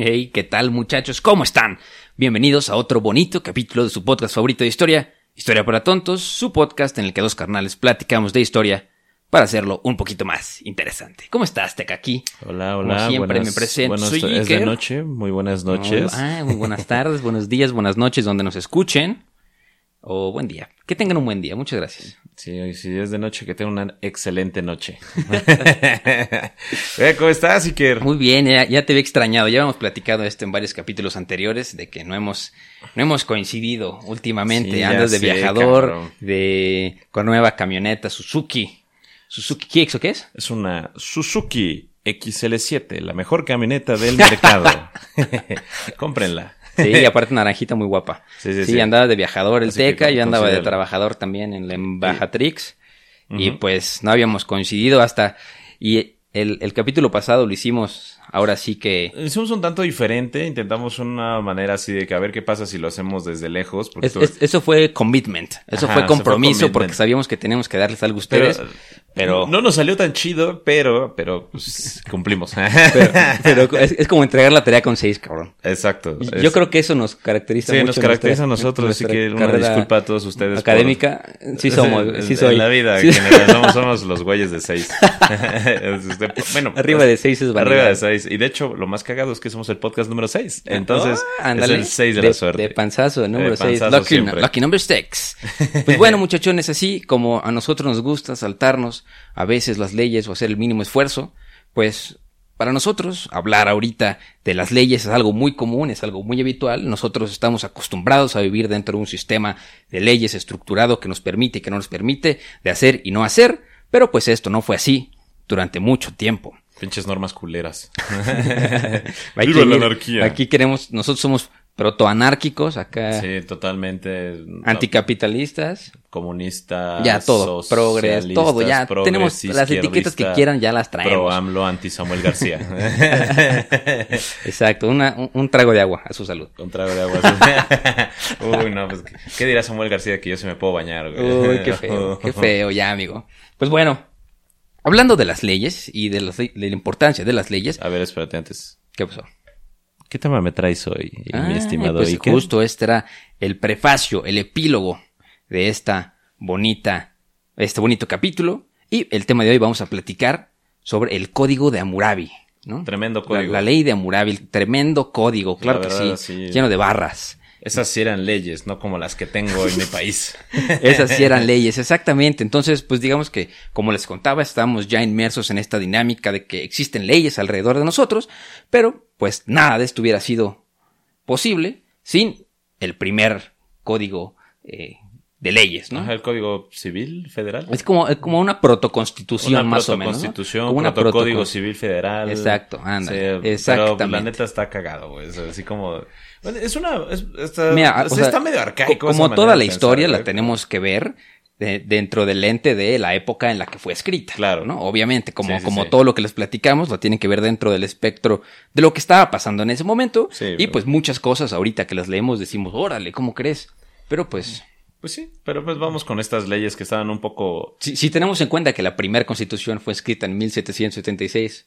Hey, ¿qué tal muchachos? ¿Cómo están? Bienvenidos a otro bonito capítulo de su podcast favorito de historia, Historia para Tontos, su podcast en el que dos carnales platicamos de historia para hacerlo un poquito más interesante. ¿Cómo estás, Aquí? Hola, hola. Como siempre buenas, me presento. buenas- Soy es de Iker. noche, muy buenas noches. Ah, muy buenas tardes, buenos días, buenas noches donde nos escuchen. O buen día. Que tengan un buen día. Muchas gracias. Sí, hoy sí es de noche, que tenga una excelente noche. Eh, ¿Cómo estás, Iker? Muy bien, ya, ya te había extrañado. Ya hemos platicado esto en varios capítulos anteriores de que no hemos, no hemos coincidido últimamente. Sí, Andas de sé, viajador, cabrón. de con nueva camioneta Suzuki. Suzuki Kicks, ¿o qué es? Es una Suzuki XL7, la mejor camioneta del mercado. Cómprenla. Sí, y aparte naranjita muy guapa. Sí, Sí, sí, sí. andaba de viajador el Así Teca, yo andaba de trabajador también en la Embajatrix. Y pues no habíamos coincidido hasta... Y el, el capítulo pasado lo hicimos, ahora sí que... Hicimos un tanto diferente, intentamos una manera así de que a ver qué pasa si lo hacemos desde lejos. Porque es- tú- es- eso fue commitment, eso Ajá, fue compromiso commitment. porque sabíamos que teníamos que darles algo a ustedes. pero- no nos salió tan chido, pero, pero pues, cumplimos. Pero, pero es, es como entregar la tarea con seis, cabrón. Exacto. Es- Yo creo que eso nos caracteriza Sí, mucho. nos en caracteriza nuestra- a nosotros, así que una disculpa a todos ustedes. por- Académica, sí somos, En- sí en soy. la vida Sí. en general, somos, somos los güeyes de seis. Bueno, Arriba de seis es vanidad. Arriba de seis. Y de hecho, lo más cagado es que somos el podcast número seis. Entonces, Ah, es el seis de, la suerte. De panzazo, número De 6. panzazo Lucky, lucky number six. Pues bueno, muchachones, así como a nosotros nos gusta saltarnos a veces las leyes o hacer el mínimo esfuerzo, pues para nosotros hablar ahorita de las leyes es algo muy común, es algo muy habitual. Nosotros estamos acostumbrados a vivir dentro de un sistema de leyes estructurado que nos permite y que no nos permite de hacer y no hacer, pero pues esto no fue así durante mucho tiempo. Pinches normas culeras. Viva que la anarquía. Aquí queremos, nosotros somos protoanárquicos, acá Sí, totalmente. anticapitalistas, Comunistas. ya todo, progres, todo, ya progres, tenemos las etiquetas que quieran, ya las Pro traemos. AMLO, anti Samuel García. Exacto, una- un, un trago de agua a su salud. Con trago de agua. Uy, no, pues, ¿qué- ¿qué dirá Samuel García que yo se me puedo bañar, güey? Uy, qué feo, qué feo ya, amigo. Pues bueno, hablando de las leyes y de, las de la importancia de las leyes, A ver, espérate antes. ¿qué pasó? ¿Qué tema me traes hoy, mi Ah, estimado pues Iker? justo este era el prefacio, el epílogo de esta bonita, este bonito capítulo. Y el tema de hoy vamos a platicar sobre el código de Hammurabi, ¿no? Tremendo código. la ley de Hammurabi, el tremendo código, claro La que sí. lleno de barras. Esas sí eran leyes, no como las que tengo en mi país. Esas sí eran leyes, exactamente. Entonces, pues digamos que, como les contaba, estamos ya inmersos en esta dinámica de que existen leyes alrededor de nosotros, pero pues nada de esto hubiera sido posible sin el primer código eh, de leyes, ¿no? Ajá, el Código Civil Federal. Es como, es como una protoconstitución una más o menos. ¿no? protoconstitución, Como una protocódigo protocon- Civil Federal. Exacto, ándale, Pero pues, exactamente. la neta está cagado, güey. Así como... Bueno, es una... es- está, Mira, o sea, está medio arcaico. co- Como toda la pensar, historia la tenemos que ver de- dentro del lente de la época en la que fue escrita. Claro. ¿no? Obviamente, como, Sí, sí, como sí. todo lo que les platicamos, lo tienen que ver dentro del espectro de lo que estaba pasando en ese momento. Sí, y pero- pues muchas cosas ahorita que las leemos decimos, órale, ¿cómo crees? Pero pues, Pues sí, pero pues vamos con estas leyes que estaban un poco... si, si tenemos en cuenta que la primera constitución fue escrita en 1776,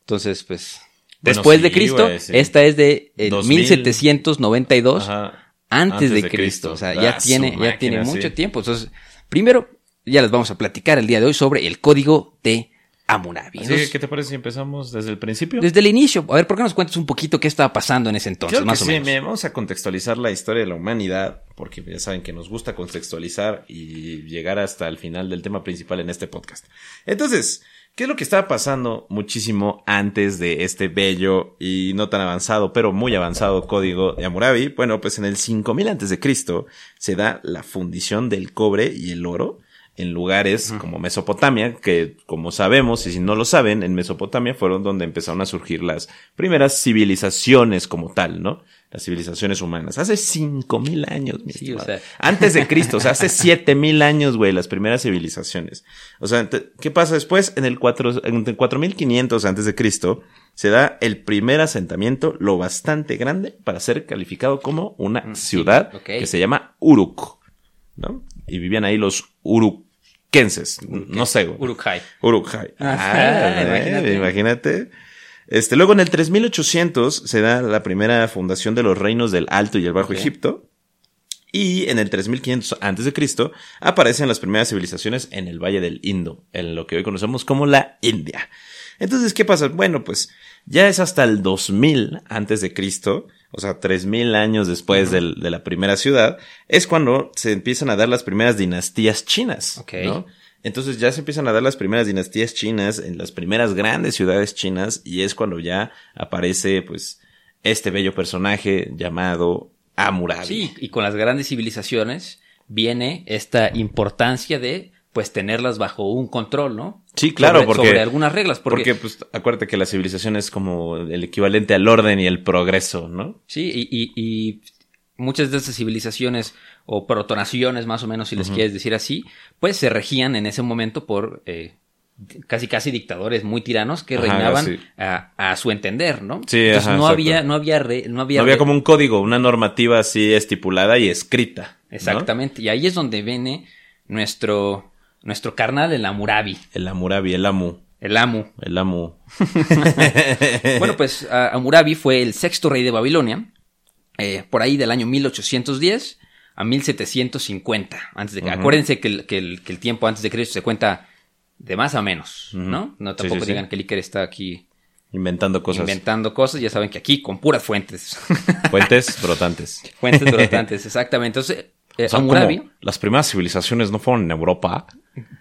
entonces pues... Bueno, Después sí, de Cristo, sí. esta es de eh, 2000. 1792 Ajá, antes, de, Cristo. O sea, ya Ah, su tiene, ya tiene sí. mucho tiempo. Entonces, primero, ya les vamos a platicar el día de hoy sobre el código de Hammurabi. Así que, ¿qué te parece si empezamos desde el principio? desde el inicio, a ver, ¿por qué nos cuentas un poquito qué estaba pasando en ese entonces, que más o sí, menos? mire, vamos a contextualizar la historia de la humanidad, porque ya saben que nos gusta contextualizar y llegar hasta el final del tema principal en este podcast. Entonces, ¿qué es lo que estaba pasando muchísimo antes de este bello y no tan avanzado, pero muy avanzado código de Hammurabi? Bueno, pues en el 5000 antes de Cristo se da la fundición del cobre y el oro en lugares como Mesopotamia, que como sabemos, y si no lo saben, en Mesopotamia fueron donde empezaron a surgir las primeras civilizaciones como tal, ¿no? Las civilizaciones humanas. Hace cinco mil años, mi Sí, estimado. o sea. Antes de Cristo, o sea, hace siete mil años, güey, las primeras civilizaciones. O sea, ¿qué pasa después? En el cuatro, en el 4500 antes de Cristo, se da el primer asentamiento lo bastante grande para ser calificado como una Mm, sí, ciudad que se llama Uruk, ¿no? Y vivían ahí los uruquenses, no sé, güey. Uruk-hai. Uruk-hai. Ah, Ah, imagínate. imagínate. Este, luego en el 3800 se da la primera fundación de los reinos del Alto y el Bajo. Egipto. Y en el 3500 antes de Cristo aparecen las primeras civilizaciones en el Valle del Indo, en lo que hoy conocemos como la India. Entonces, ¿qué pasa? Bueno, pues ya es hasta el 2000 antes de Cristo, o sea, 3000 años después de la primera ciudad, es cuando se empiezan a dar las primeras dinastías chinas, Ok. ¿no? Entonces ya se empiezan a dar las primeras dinastías chinas en las primeras grandes ciudades chinas y es cuando ya aparece, pues, este bello personaje llamado Hammurabi. Sí, y con las grandes civilizaciones viene esta importancia de pues tenerlas bajo un control, ¿no? Sí, claro, Sobre- porque- sobre algunas reglas, porque, Porque, pues, acuérdate que la civilización es como el equivalente al orden y el progreso, ¿no? sí, y, y- y muchas de estas civilizaciones o protonaciones, más o menos, si les quieres decir así, pues se regían en ese momento por eh, casi casi dictadores muy tiranos que Ajá, reinaban sí. a, a su entender, ¿no? Sí, Entonces ajá, no había, no había, re- no había, No había re- como un código, una normativa así estipulada y escrita. ¿no? Exactamente. Y ahí es donde viene nuestro, nuestro carnal, el Amurabi, El Hammurabi, el Amu, el Amu. el Amu. Bueno, pues a- Hammurabi fue el sexto rey de Babilonia, eh, por ahí del año 1810 a 1750. Antes de, Acuérdense que el, que, el, que el tiempo antes de Cristo se cuenta de más a menos, ¿no? No tampoco sí, sí. digan que el Iker está aquí Inventando cosas. inventando cosas. Ya saben que aquí con puras fuentes. Fuentes brotantes. fuentes brotantes, exactamente. Entonces, eh, ¿cómo? Las primeras civilizaciones no fueron en Europa.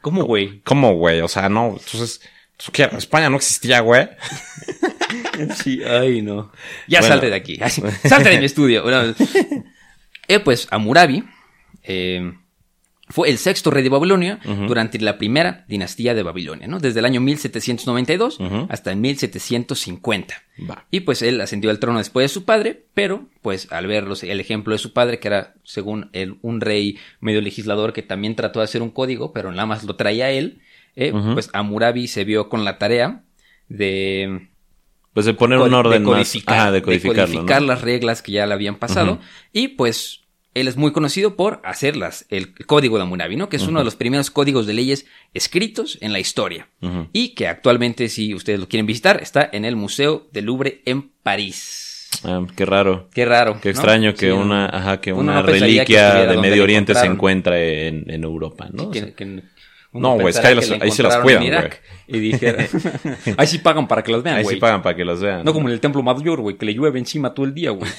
¿Cómo, güey? ¿Cómo, güey? O sea, no. Entonces, ¿tú qué? España no existía, güey. Sí, ay, no. Ya Bueno. salte de aquí. Salte de mi estudio. Bueno, eh, pues Hammurabi eh, fue el sexto rey de Babilonia durante la primera dinastía de Babilonia, ¿no? Desde el año 1792 Ujú. hasta el 1750. Va. Y pues él ascendió al trono después de su padre, pero pues al ver los- el ejemplo de su padre, que era según él un rey medio legislador que también trató de hacer un código, pero nada más lo traía él, eh, pues Hammurabi se vio con la tarea de Pues de poner un orden de más. codificar, Ajá, de de codificarlo, codificar ¿no? las reglas que ya le habían pasado. Y pues él es muy conocido por hacerlas, el código de Hammurabi, ¿no? Que es uno de los primeros códigos de leyes escritos en la historia. Y que actualmente, si ustedes lo quieren visitar, está en el Museo del Louvre en París. Ah, qué raro. Qué raro. Qué ¿no? extraño que Sí, una, ajá, que una que reliquia de Medio Oriente se encuentre en, en Europa, ¿no? Sí, que- No, güey, es que ahí los- la ahí se las cuidan, en güey. Y dijera, ahí sí pagan para que las vean, ahí sí pagan para que los vean. No como en el Templo Mayor, güey, que le llueve encima todo el día, güey.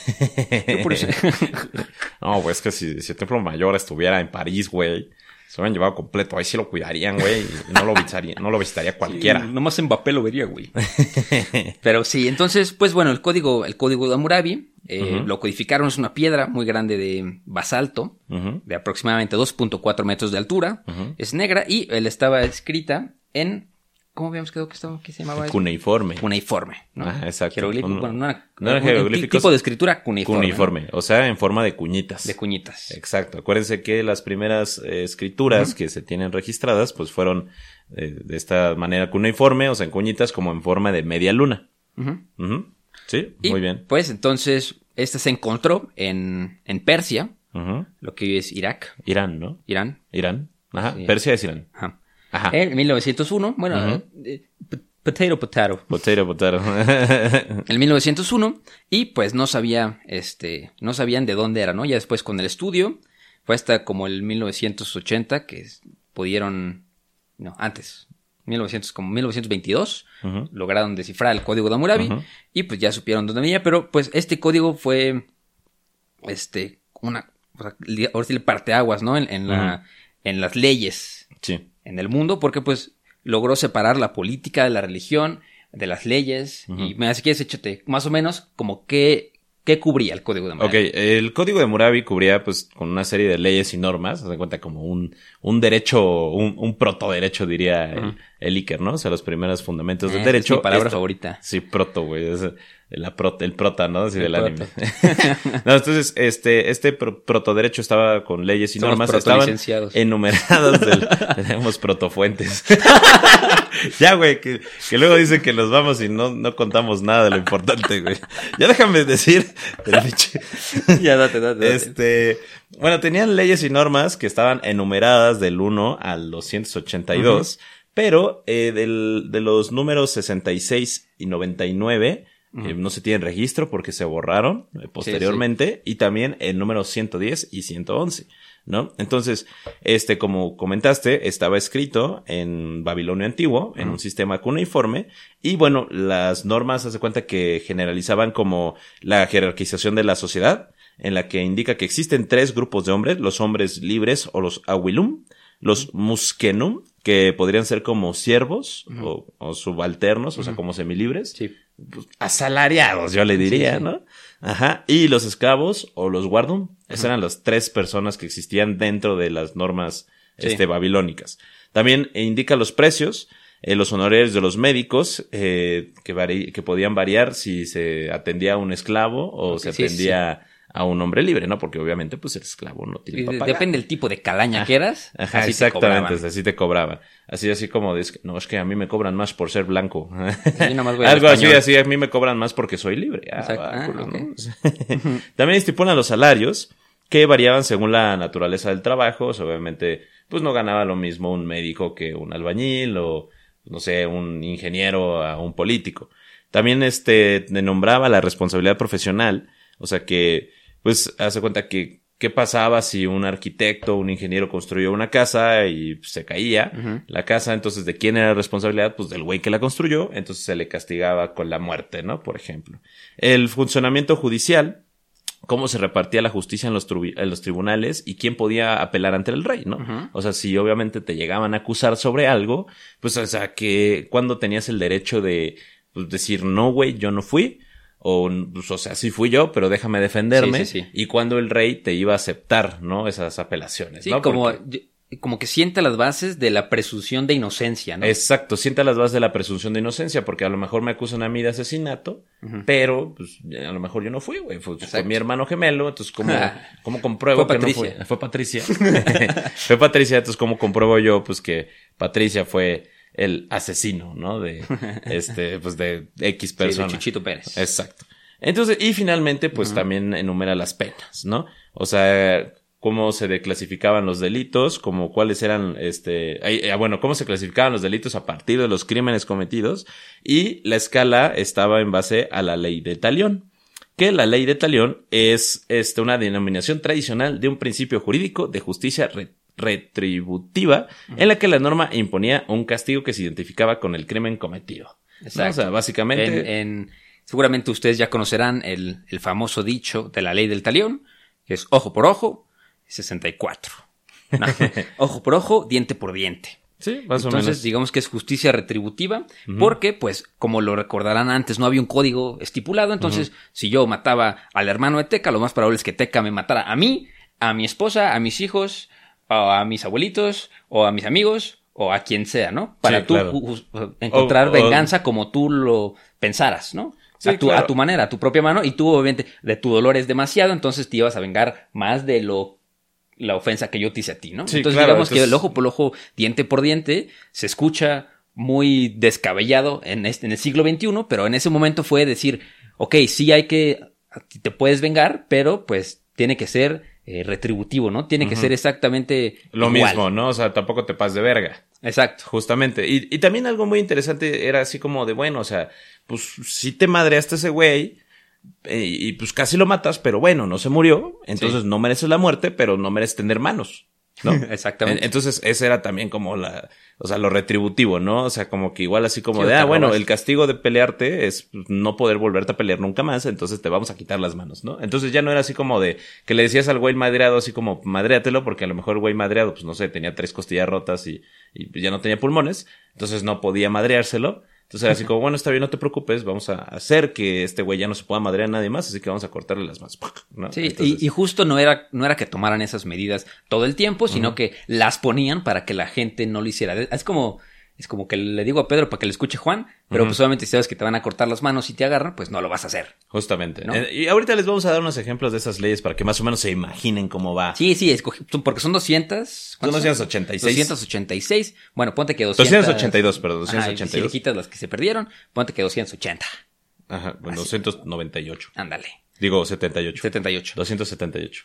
Eso- No, güey, es que si, si el Templo Mayor estuviera en París, güey, se lo han llevado completo. Ahí sí lo cuidarían, güey, no lo visitaría, no lo visitaría cualquiera. Sí, nomás Mbappé lo vería, güey. Pero sí, entonces, pues bueno, el código, el código de Hammurabi, eh, lo codificaron, es una piedra muy grande de basalto, de aproximadamente 2.4 metros de altura, es negra y él estaba escrita en, ¿cómo habíamos quedado que estaba, qué se llamaba? eso? Cuneiforme. Cuneiforme, ¿no? Ajá, exacto. Jeroglífico, Un- bueno, no era, no era tipo de escritura cuneiforme. Cuneiforme, o sea, en forma de cuñitas. De cuñitas. Exacto. Acuérdense que las primeras eh, escrituras que se tienen registradas, pues fueron eh, de esta manera cuneiforme, o sea, en cuñitas como en forma de media luna. Sí, Y, muy bien. Pues entonces, este se encontró en, en Persia, lo que hoy es Irak, Irán, ¿no? Irán. Irán. Ajá. Sí. Persia es Irán. Ajá. Ajá. En 1901, bueno, Ujú. eh, p- potato, potato. Potato, potato. En 1901, y pues no sabía, este, no sabían de dónde era, ¿no? Ya después con el estudio, fue hasta como el 1980 que pudieron, no, antes, 1900, como 1922, Ujú. lograron descifrar el código de Hammurabi, y pues ya supieron dónde venía, pero pues este código fue, este, una, o sea, ahora sí le parteaguas, ¿no? En, en la, en las leyes Sí. en el mundo porque pues logró separar la política de la religión, de las leyes y me hace que échate más o menos como qué, qué ¿Qué cubría el código de Murabi? Ok, el código de Murabi cubría pues con una serie de leyes y normas, se cuenta como un, un derecho, un, un protoderecho diría el, el Iker, ¿no? O sea, los primeros fundamentos del Eh, derecho. es mi palabra Esto- favorita. Sí, proto, güey. La prota, el prota, ¿no? Así El del anime. no, entonces, este, este pro- protoderecho estaba con leyes y Somos normas. Estaban enumeradas del, tenemos protofuentes. ya, güey, que, que luego dicen que nos vamos y no, no contamos nada de lo importante, güey. Ya déjame decir, ya, date, date, date. este, bueno, tenían leyes y normas que estaban enumeradas del 1 al 282, pero eh, del, de los números 66 y 99 eh, no se tienen registro porque se borraron eh, posteriormente y también el número 110 y 111. ¿No? Entonces, este, como comentaste, estaba escrito en Babilonio antiguo, en un sistema cuneiforme, y bueno, las normas, hace cuenta que generalizaban como la jerarquización de la sociedad, en la que indica que existen tres grupos de hombres, los hombres libres o los awilum, los muskenum, que podrían ser como siervos o, o subalternos, o sea, como semilibres, Sí. pues, asalariados, yo le diría, Sí, sí. ¿no? Ajá. Y los esclavos o los guardum, esas eran las tres personas que existían dentro de las normas este, babilónicas. También indica los precios, eh, los honorarios de los médicos, eh, que, que podían variar si se atendía a un esclavo o se atendía a un hombre libre, ¿no? Porque obviamente, pues el esclavo no tiene pagar. Depende del tipo de calaña que eras. Ajá, así exactamente, así te cobraban. Así, así como, de, no, es que a mí me cobran más por ser blanco. Voy al Algo así, así, a mí me cobran más porque soy libre. Ah, Ah, culo, ok. ¿no? También estipulan los salarios que variaban según la naturaleza del trabajo. O sea, obviamente, pues no ganaba lo mismo un médico que un albañil o, no sé, un ingeniero a un político. También este, nombraba la responsabilidad profesional. O sea que, pues, hace cuenta que, ¿qué pasaba si un arquitecto, un ingeniero construyó una casa y se caía la casa? Entonces, ¿de quién era la responsabilidad? Pues del güey que la construyó. Entonces se le castigaba con la muerte, ¿no? Por ejemplo. El funcionamiento judicial, cómo se repartía la justicia en los, trubi- en los tribunales y quién podía apelar ante el rey, ¿no? O sea, si obviamente te llegaban a acusar sobre algo, pues, o sea, que cuando tenías el derecho de pues, decir, no, güey, yo no fui, o, pues, o sea, sí fui yo, pero déjame defenderme, Sí, sí, sí. y cuando el rey te iba a aceptar, ¿no? Esas apelaciones, Sí, ¿no? como, Porque- como que sienta las bases de la presunción de inocencia, ¿no? Exacto, sienta las bases de la presunción de inocencia, porque a lo mejor me acusan a mí de asesinato, pero pues, a lo mejor yo no fui, güey. Fue, fue mi hermano gemelo, entonces, ¿cómo, cómo compruebo Fue que no fue? Fue Patricia. fue Patricia, entonces, ¿cómo compruebo yo, pues, que Patricia fue el asesino, ¿no? De, este, pues, de X Sí, de persona. Chuchito Pérez. Exacto. Entonces, y finalmente, pues también enumera las penas, ¿no? O sea, cómo se declasificaban los delitos, como cuáles eran, este, eh, bueno, cómo se clasificaban los delitos a partir de los crímenes cometidos, y la escala estaba en base a la ley de talión. Que la ley de talión es, este, una denominación tradicional de un principio jurídico de justicia re- retributiva, en la que la norma imponía un castigo que se identificaba con el crimen cometido. ¿no? O sea, Exacto. básicamente. En, en- seguramente ustedes ya conocerán el, el famoso dicho de la ley del talión, que es ojo por ojo, 64. No, ojo por ojo, diente por diente. Sí, más o Entonces, menos. digamos que es justicia retributiva, porque, pues, como lo recordarán antes, no había un código estipulado. Entonces, si yo mataba al hermano de Teca, lo más probable es que Teca me matara a mí, a mi esposa, a mis hijos, a mis abuelitos, o a mis amigos, o a quien sea, ¿no? Para Sí, tú claro. encontrar O- o- venganza como tú lo pensaras, ¿no? Sí, a, tu, claro. a tu manera, a tu propia mano, y tú, obviamente, de tu dolor es demasiado, entonces te ibas a vengar más de lo la ofensa que yo te hice a ti, ¿no? Sí, entonces, claro, digamos que el ojo por ojo, diente por diente, se escucha muy descabellado en, este, en el siglo XXI, pero en ese momento fue decir, ok, sí hay que, te puedes vengar, pero pues tiene que ser eh, retributivo, ¿no? Tiene que ser exactamente Lo igual. mismo, ¿no? O sea, tampoco te pases de verga. Exacto. Justamente. Y, y también algo muy interesante era así como de, bueno, o sea, pues si te madreaste ese güey eh, y pues casi lo matas, pero bueno, no se murió, entonces Sí. no mereces la muerte, pero no mereces tener manos, ¿no? Exactamente. En- Entonces, ese era también como la, o sea, lo retributivo, ¿no? O sea, como que igual así como de, ah, bueno, el castigo de pelearte es no poder volverte a pelear nunca más, entonces te vamos a quitar las manos, ¿no? Entonces ya no era así como de que le decías al güey madreado así como, madréatelo, porque a lo mejor el güey madreado, pues no sé, tenía tres costillas rotas y, y ya no tenía pulmones, entonces no podía madreárselo, Entonces era así como, bueno, está bien, no te preocupes, vamos a hacer que este güey ya no se pueda madrear a nadie más, así que vamos a cortarle las manos. ¿no? Sí, Entonces- y, y justo no era, no era que tomaran esas medidas todo el tiempo, sino que las ponían para que la gente no lo hiciera. Es como, es como que le digo a Pedro para que le escuche Juan, pero pues obviamente si sabes que te van a cortar las manos y te agarran, pues no lo vas a hacer. Justamente. ¿No? Eh, y ahorita les vamos a dar unos ejemplos de esas leyes para que más o menos se imaginen cómo va. Sí, sí, escogí, porque son 200. Son ¿cuántos 286. 286. Bueno, ponte que 200. 282, perdón, Ajá, y si 282. le quitas las que se perdieron, ponte que 280. Ajá, bueno, 298. Ándale. Digo, 78. 78. 278.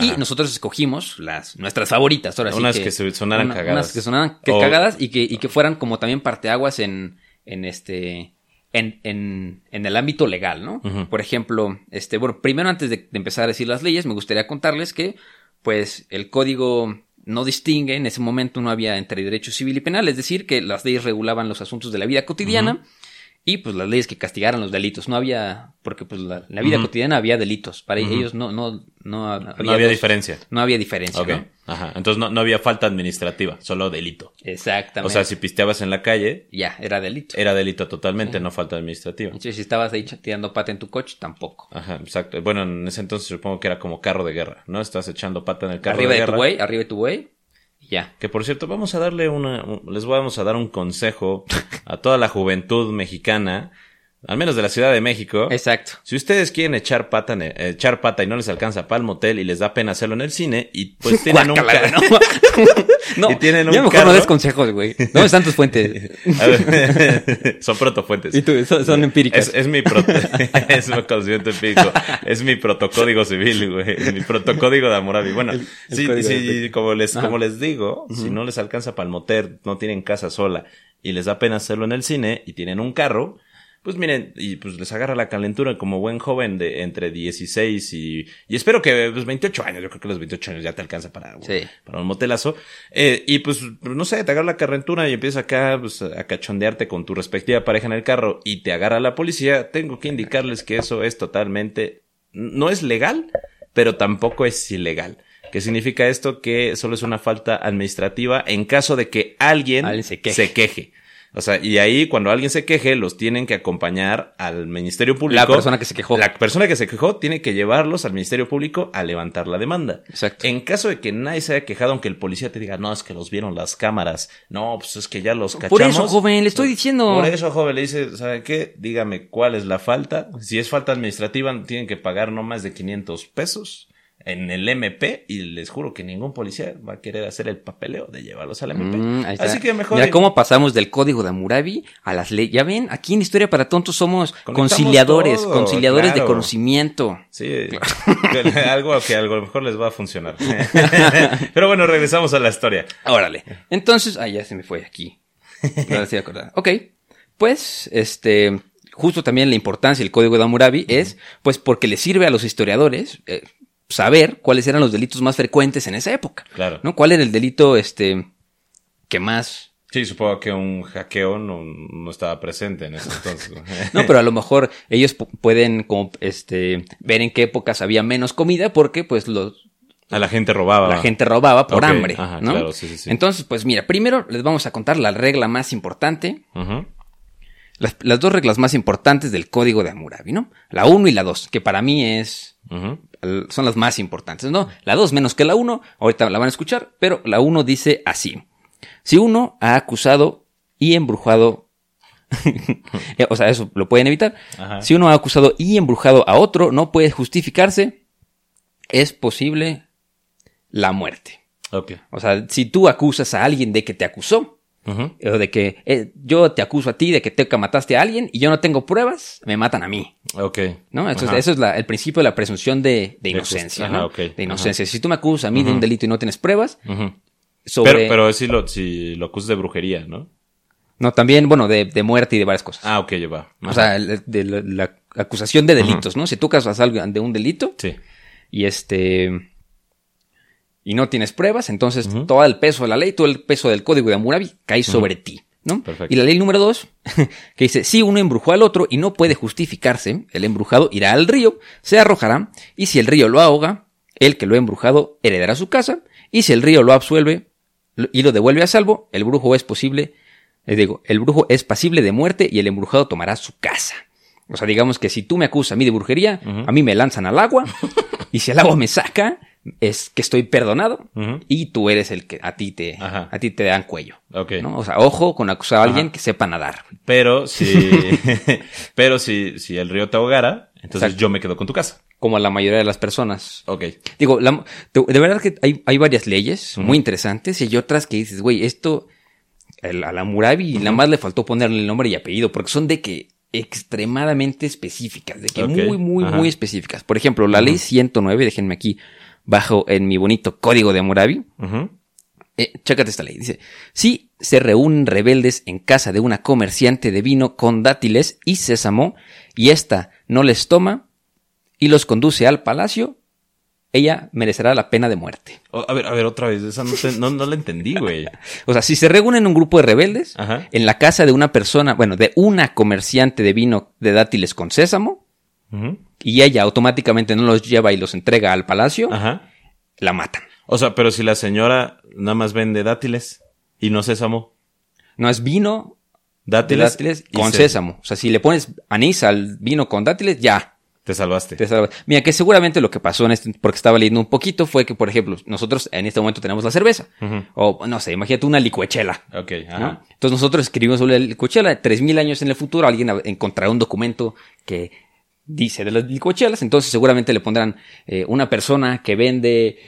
Y Ajá. nosotros escogimos las nuestras favoritas. Ahora sí Unas que se sonaran cagadas. Unas que sonaran que cagadas y que, y que fueran como también parteaguas en, en este. En, en, en el ámbito legal, ¿no? Por ejemplo, este, bueno, primero antes de, de empezar a decir las leyes, me gustaría contarles que, pues, el código no distingue, en ese momento no había entre derecho civil y penal, es decir, que las leyes regulaban los asuntos de la vida cotidiana y pues las leyes que castigaran los delitos. No había, porque pues la, vida cotidiana había delitos, para ellos no, no, no, No había dos- diferencia. No había diferencia, Ok. ¿no? Ajá. Entonces no, no había falta administrativa, solo delito. Exactamente. O sea, si pisteabas en la calle, ya, era delito. era delito totalmente, no falta administrativa. Entonces, si estabas ahí tirando pata en tu coche, tampoco. Ajá, exacto. Bueno, en ese entonces supongo que era como carro de guerra, ¿no? Estás echando pata en el carro arriba de de, tu guerra. güey, arriba de tu güey, ya. Que por cierto, vamos a darle una, un- les vamos a dar un consejo a toda la juventud mexicana, al menos de la Ciudad de México. Exacto. Si ustedes quieren echar pata, el- eh, echar pata y no les alcanza para el motel y les da pena hacerlo en el cine y pues tienen un Guácala, ca- no. Y tienen un ya mejor carro. no des consejos, güey. ¿Dónde están tus fuentes? A ver, son protofuentes. Y tú, son, son empíricas. Es, es mi pro- es mi conocimiento empírico. Es mi protocódigo civil, güey. Mi protocódigo de Hammurabi. Bueno, el sí, código sí, de- como les, Ajá. como les digo, si no les alcanza para el motel, no tienen casa sola y les da pena hacerlo en el cine y tienen un carro, pues miren, y pues les agarra la calentura como buen joven de entre 16 y, y espero que pues 28 años, yo creo que los 28 años ya te alcanza para, Sí. para un motelazo. Eh, y pues, no sé, te agarra la calentura y empiezas acá pues, a cachondearte con tu respectiva pareja en el carro y te agarra la policía, tengo que indicarles que eso es totalmente, no es legal, pero tampoco es ilegal. ¿Qué significa esto? Que solo es una falta administrativa en caso de que alguien, Alguien se queje. queje. O sea, y ahí cuando alguien se queje, los tienen que acompañar al Ministerio Público. La persona que se quejó. La persona que se quejó tiene que llevarlos al Ministerio Público a levantar la demanda. Exacto. En caso de que nadie se haya quejado, aunque el policía te diga, no, es que los vieron las cámaras. No, pues es que ya los cachamos. Por eso, joven, le estoy diciendo. Por eso, joven, le dice, ¿sabe qué? Dígame cuál es la falta. Si es falta administrativa, tienen que pagar no más de 500 pesos en el MP y les juro que ningún policía va a querer hacer el papeleo de llevarlos al MP. Mm. Así que mejor... Mira cómo pasamos del código de Hammurabi a las leyes. Ya ven, aquí en Historia para Tontos somos conciliadores, todo, conciliadores de conocimiento. Sí, algo que a lo mejor les va a funcionar. Pero bueno, regresamos a la historia. Órale. Entonces, ah, ya se me fue aquí. Ahora sí acordar. Ok. Pues, este, justo también la importancia del código de Hammurabi es, pues, porque le sirve a los historiadores eh, saber cuáles eran los delitos más frecuentes en esa época. Claro. ¿No? ¿Cuál era el delito, este, que más Sí, supongo que un hackeo no, no estaba presente en ese entonces. No, pero a lo mejor ellos pu- pueden como este ver en qué épocas había menos comida porque pues los A la gente robaba. la gente robaba por hambre, ajá, ¿no? claro, sí, sí. Entonces, pues mira, primero les vamos a contar la regla más importante, Ujú. las, las dos reglas más importantes del código de Hammurabi, ¿no? La 1 y la 2, que para mí es el- son las más importantes, ¿no? La 2 menos que la 1, ahorita la van a escuchar, pero la 1 dice así. Si uno ha acusado y embrujado, eh, o sea, eso lo pueden evitar. Ajá. Si uno ha acusado y embrujado a otro, no puede justificarse, es posible la muerte. Ok. O sea, si tú acusas a alguien de que te acusó, O de que eh, yo te acuso a ti de que te que mataste a alguien y yo no tengo pruebas, me matan a mí. Ok. ¿No? Entonces, Ajá. eso es la- el principio de la presunción de, de inocencia. ajá, ¿no? ok, De inocencia. Si tú me acusas a mí de un delito y no tienes pruebas, Ujú. sobre. Pero, pero si lo, si lo acusas de brujería, ¿no? No, también, bueno, de, de muerte y de varias cosas. Ah, ok, ya va. O sea, de la, la acusación de delitos, ¿no? Si tú acusas a alguien de un delito Sí. y este. Y no tienes pruebas, entonces todo el peso de la ley, todo el peso del código de Hammurabi cae sobre ti, ¿no? Perfecto. Y la ley número dos, que dice, si uno embrujó al otro y no puede justificarse, el embrujado irá al río, se arrojará, y si el río lo ahoga, el que lo ha embrujado heredará su casa, y si el río lo absuelve y lo devuelve a salvo, el brujo es posible Les digo, el brujo es pasible de muerte y el embrujado tomará su casa. O sea, digamos que si tú me acusas a mí de brujería, a mí me lanzan al agua y si el agua me saca, es que estoy perdonado y tú eres el que a ti te, Ajá. a ti te dan cuello. O sea, ojo con acusar a alguien Ajá. que sepa nadar. Pero si, pero si, si el río te ahogara, entonces Exacto. yo me quedo con tu casa. Como la mayoría de las personas. Ok. Digo, la- de, verdad que hay, hay varias leyes muy interesantes y hay otras que dices, güey, esto el- a la Murabi nada más le faltó ponerle el nombre y apellido porque son de que extremadamente específicas, de que muy, muy, ajá. muy específicas. Por ejemplo, la ley 109, déjenme aquí bajo en mi bonito código de Murabi. Ujú. Eh, chécate esta ley. Dice, si se reúnen rebeldes en casa de una comerciante de vino con dátiles y sésamo, y ésta no les toma y los conduce al palacio, ella merecerá la pena de muerte. O- a ver, a ver, otra vez. Esa no, te- no, no la entendí, güey. O sea, si se reúnen un grupo de rebeldes Ajá. en la casa de una persona, bueno, de una comerciante de vino de dátiles con sésamo, Y ella automáticamente no los lleva y los entrega al palacio, Ajá. la matan. O sea, pero si la señora nada más vende dátiles y no sésamo. No es vino Dátiles, dátiles y con sé- sésamo. O sea, si le pones anís al vino con dátiles, ya, Te salvaste. Te salva. Mira, que seguramente lo que pasó en este, porque estaba leyendo un poquito, fue que, por ejemplo, nosotros en este momento tenemos la cerveza. O, no sé, imagínate una licuechela. Ok, ¿no? ajá. Entonces nosotros escribimos sobre la licuechela. Tres mil años en el futuro alguien encontrará un documento que dice de las licuechelas. Entonces seguramente le pondrán eh, una persona que vende...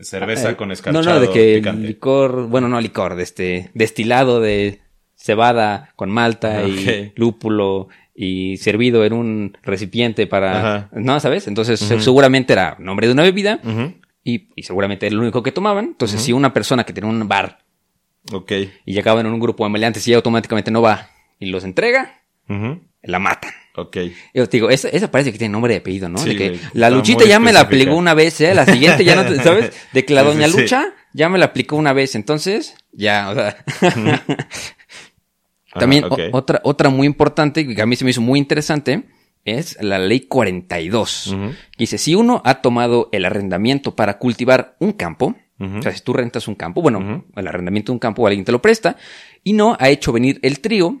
Cerveza eh, con escarchado no, de que picante. licor... Bueno, no licor, de este... Destilado de cebada con malta y lúpulo y servido en un recipiente para... Ajá. No, ¿sabes? Entonces se- seguramente era nombre de una bebida y, y seguramente era lo único que tomaban. Entonces si una persona que tenía un bar Ok. y llegaban en un grupo de maleantes y automáticamente no va y los entrega, la matan. Ok. Yo te digo, esa, esa parece que tiene nombre de apellido, ¿no? Sí, de que güey, la Luchita ya me la aplicó una vez, ¿eh? La siguiente ya no, te- ¿sabes? De que la sí, Doña sí. Lucha ya me la aplicó una vez, entonces, ya, o sea. También o- otra, otra muy importante, que a mí se me hizo muy interesante, es la ley 42. Ujú. que Dice, si uno ha tomado el arrendamiento para cultivar un campo, o sea, si tú rentas un campo, bueno, el arrendamiento de un campo alguien te lo presta, y no ha hecho venir el trío,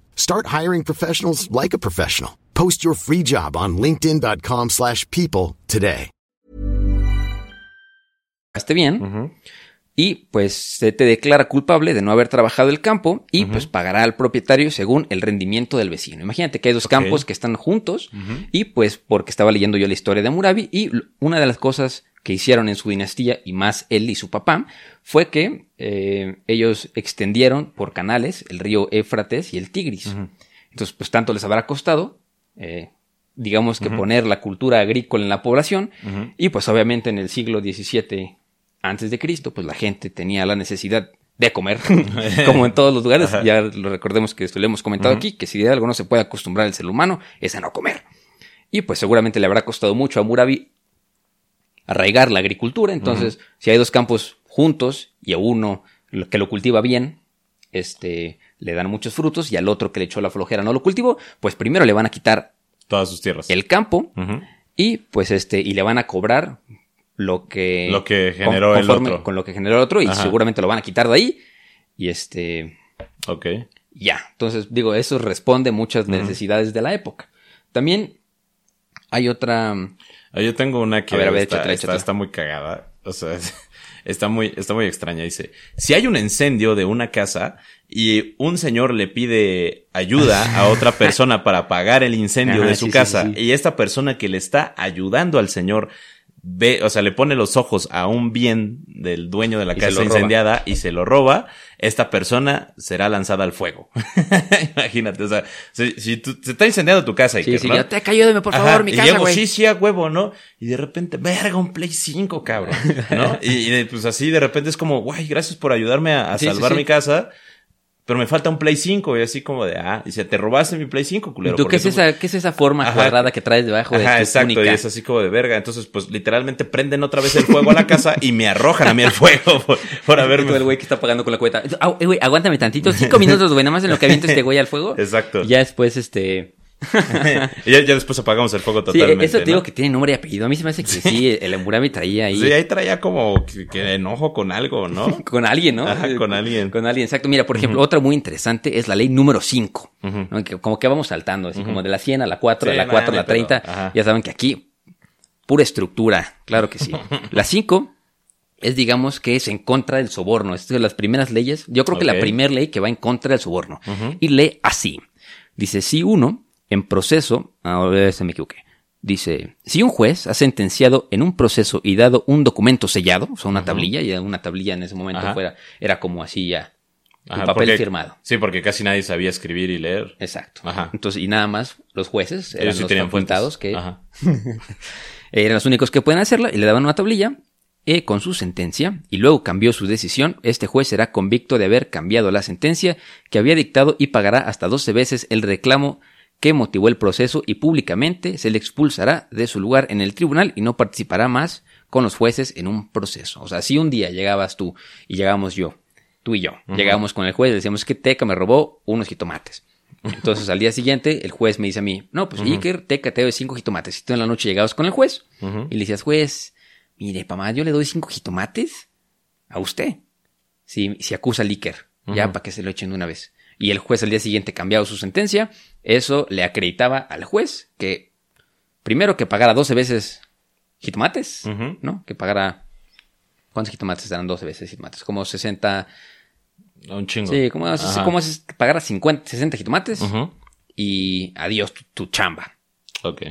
Start hiring professionals like a professional. Post your free job on linkedin.com/people slash people today. bien, y pues se te declara culpable de no haber trabajado el campo y pues pagará al propietario según el rendimiento del vecino. Imagínate que hay dos Ok. campos que están juntos y pues porque estaba leyendo yo la historia de Murabi y una de las cosas que hicieron en su dinastía y más él y su papá fue que eh, ellos extendieron por canales el río Éfrates y el Tigris. Entonces pues tanto les habrá costado eh, digamos que poner la cultura agrícola en la población y pues obviamente en el siglo XVII antes de Cristo pues la gente tenía la necesidad de comer como en todos los lugares. Ya lo recordemos que esto lo hemos comentado aquí que si de algo no se puede acostumbrar el ser humano es a no comer. Y pues seguramente le habrá costado mucho a Murabi arraigar la agricultura entonces si hay dos campos juntos y a uno que lo cultiva bien este le dan muchos frutos y al otro que le echó la flojera no lo cultivó pues primero le van a quitar Todas sus tierras. el campo y pues este y le van a cobrar lo que Lo que generó el conforme otro. con lo que generó el otro y Ajá. seguramente lo van a quitar de ahí y este Ok. ya entonces digo eso responde a muchas necesidades de la época también hay otra Ah, Yo tengo una que A ver, a ver, está, échatela, está- échatela. está muy cagada. O sea, está muy, está muy extraña. Dice, si hay un incendio de una casa y un señor le pide ayuda a otra persona para apagar el incendio Ajá, de su sí, casa sí, sí. y esta persona que le está ayudando al señor ve, o sea, le pone los ojos a un bien del dueño de la Y casa roba. incendiada y se lo roba, esta persona será lanzada al fuego. Imagínate, o sea, si, si tú- se está incendiando tu casa y sí que sí ¿no? ya te ayúdame por favor mi y casa güey sí, sí, a huevo, ¿no? Y de repente, verga, un Play 5, cabrón, ¿no? y, pues así de repente es como, guay, gracias por ayudarme a, a Sí, sí, salvar sí. mi casa, pero me falta un Play 5 y así como de, ah, dice, te robaste mi Play 5, culero. ¿Y tú qué es, esa, qué es esa forma Ajá. cuadrada que traes debajo de tu exacto, túnica? y es así como de verga. Entonces, pues literalmente prenden otra vez el fuego a la casa y me arrojan a mí el fuego por, por haberme. el güey que está pagando con la cuenta. Ah, eh, güey, aguántame tantito, cinco minutos, güey, nada más en lo que avienta este güey al fuego. Exacto. Y ya después, este... y ya, ya después apagamos el fuego Sí, totalmente. eso te ¿no? digo que tiene nombre y apellido. A mí se me hace que sí, el Emburabi traía ahí... Sí, ahí traía como que, que enojo con algo, ¿no? Con alguien, ¿no? Ajá, con alguien. Con alguien, exacto. Mira, por ejemplo, otra muy interesante es la ley número 5. Ujú. ¿no? Que como que vamos saltando, así como de la 100 a la 4, Sí, de la 4 a la 30. pero- ajá. Ya saben que aquí, pura estructura, claro que sí. la 5 es, digamos, que es en contra del soborno. Es de las primeras leyes. Yo creo que la primera ley que va en contra del soborno. Y lee así. Dice, si uno, en proceso, ahora se me equivoqué. Dice, si un juez ha sentenciado en un proceso y dado un documento sellado, o sea, una tablilla, y una tablilla en ese momento Ajá. fuera, era como así ya, un Ajá, papel porque- firmado. Sí, porque casi nadie sabía escribir y leer. Exacto. Ajá. Entonces, y nada más los jueces eran Ellos sí los tenían facultados fuentes. que eran los únicos que pueden hacerla y le daban una tablilla eh, con su sentencia y luego cambió su decisión. Este juez será convicto de haber cambiado la sentencia que había dictado y pagará hasta 12 veces el reclamo que motivó el proceso y públicamente se le expulsará de su lugar en el tribunal y no participará más con los jueces en un proceso. O sea, si un día llegabas tú y llegamos yo, tú y yo, llegábamos con el juez y decíamos que Teca me robó unos jitomates. Entonces al día siguiente el juez me dice a mí, no, pues Iker, Teca te doy cinco jitomates. Y tú en la noche llegabas con el juez y le decías, juez, mire, papá, yo le doy cinco jitomates a usted. Si, si acusa al Iker, ya para que se lo echen de una vez. Y el juez al día siguiente cambiado su sentencia, eso le acreditaba al juez que primero que pagara 12 veces jitomates. ¿no? Que pagara... ¿Cuántos jitomates eran 12 veces jitomates? Como 60... Un chingo. Sí, como, como si pagara 50, 60 jitomates y adiós tu, tu chamba, Ok.